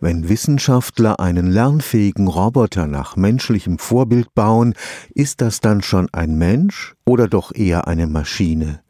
Wenn Wissenschaftler einen lernfähigen Roboter nach menschlichem Vorbild bauen, ist das dann schon ein Mensch oder doch eher eine Maschine?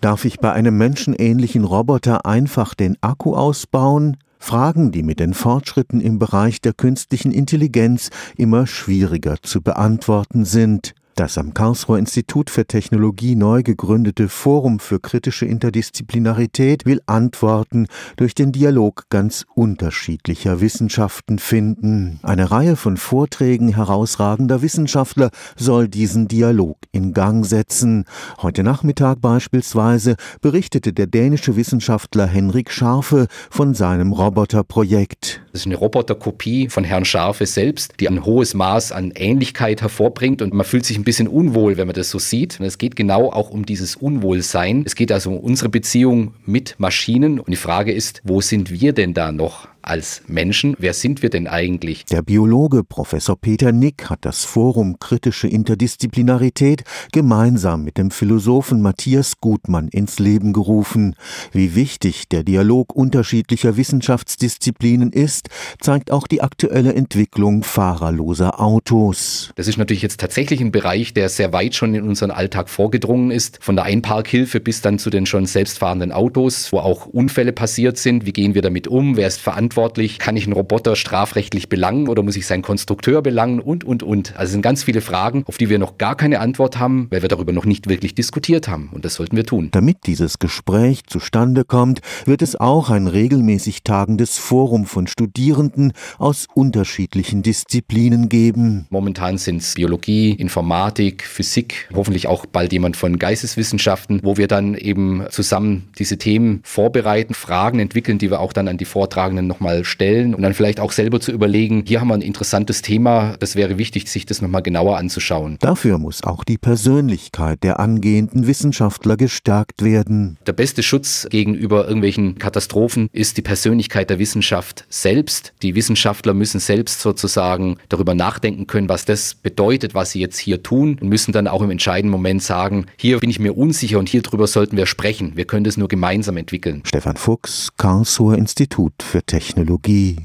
Darf ich bei einem menschenähnlichen Roboter einfach den Akku ausbauen? Fragen, die mit den Fortschritten im Bereich der künstlichen Intelligenz immer schwieriger zu beantworten sind. Das am Karlsruher Institut für Technologie neu gegründete Forum für kritische Interdisziplinarität will Antworten durch den Dialog ganz unterschiedlicher Wissenschaften finden. Eine Reihe von Vorträgen herausragender Wissenschaftler soll diesen Dialog in Gang setzen. Heute Nachmittag beispielsweise berichtete der dänische Wissenschaftler Henrik Scharfe von seinem Roboterprojekt. Das ist eine Roboterkopie von Herrn Scharfe selbst, die ein hohes Maß an Ähnlichkeit hervorbringt und man fühlt sich ein bisschen unwohl, wenn man das so sieht. Und es geht genau auch um dieses Unwohlsein. Es geht also um unsere Beziehung mit Maschinen. Und die Frage ist, wo sind wir denn da noch? Als Menschen. Wer sind wir denn eigentlich? Der Biologe Professor Peter Nick hat das Forum Kritische Interdisziplinarität gemeinsam mit dem Philosophen Matthias Gutmann ins Leben gerufen. Wie wichtig der Dialog unterschiedlicher Wissenschaftsdisziplinen ist, zeigt auch die aktuelle Entwicklung fahrerloser Autos. Das ist natürlich jetzt tatsächlich ein Bereich, der sehr weit schon in unseren Alltag vorgedrungen ist. Von der Einparkhilfe bis dann zu den schon selbstfahrenden Autos, wo auch Unfälle passiert sind. Wie gehen wir damit um? Wer ist verantwortlich? Verantwortlich? Kann ich einen Roboter strafrechtlich belangen oder muss ich seinen Konstrukteur belangen? Und, und, und. Also es sind ganz viele Fragen, auf die wir noch gar keine Antwort haben, weil wir darüber noch nicht wirklich diskutiert haben. Und das sollten wir tun. Damit dieses Gespräch zustande kommt, wird es auch ein regelmäßig tagendes Forum von Studierenden aus unterschiedlichen Disziplinen geben. Momentan sind es Biologie, Informatik, Physik, hoffentlich auch bald jemand von Geisteswissenschaften, wo wir dann eben zusammen diese Themen vorbereiten, Fragen entwickeln, die wir auch dann an die Vortragenden nochmal nochmal stellen und dann vielleicht auch selber zu überlegen, hier haben wir ein interessantes Thema, das wäre wichtig, sich das nochmal genauer anzuschauen. Dafür muss auch die Persönlichkeit der angehenden Wissenschaftler gestärkt werden. Der beste Schutz gegenüber irgendwelchen Katastrophen ist die Persönlichkeit der Wissenschaft selbst. Die Wissenschaftler müssen selbst sozusagen darüber nachdenken können, was das bedeutet, was sie jetzt hier tun und müssen dann auch im entscheidenden Moment sagen, hier bin ich mir unsicher und hier drüber sollten wir sprechen. Wir können das nur gemeinsam entwickeln. Stefan Fuchs, Karlsruher Institut für Technologie.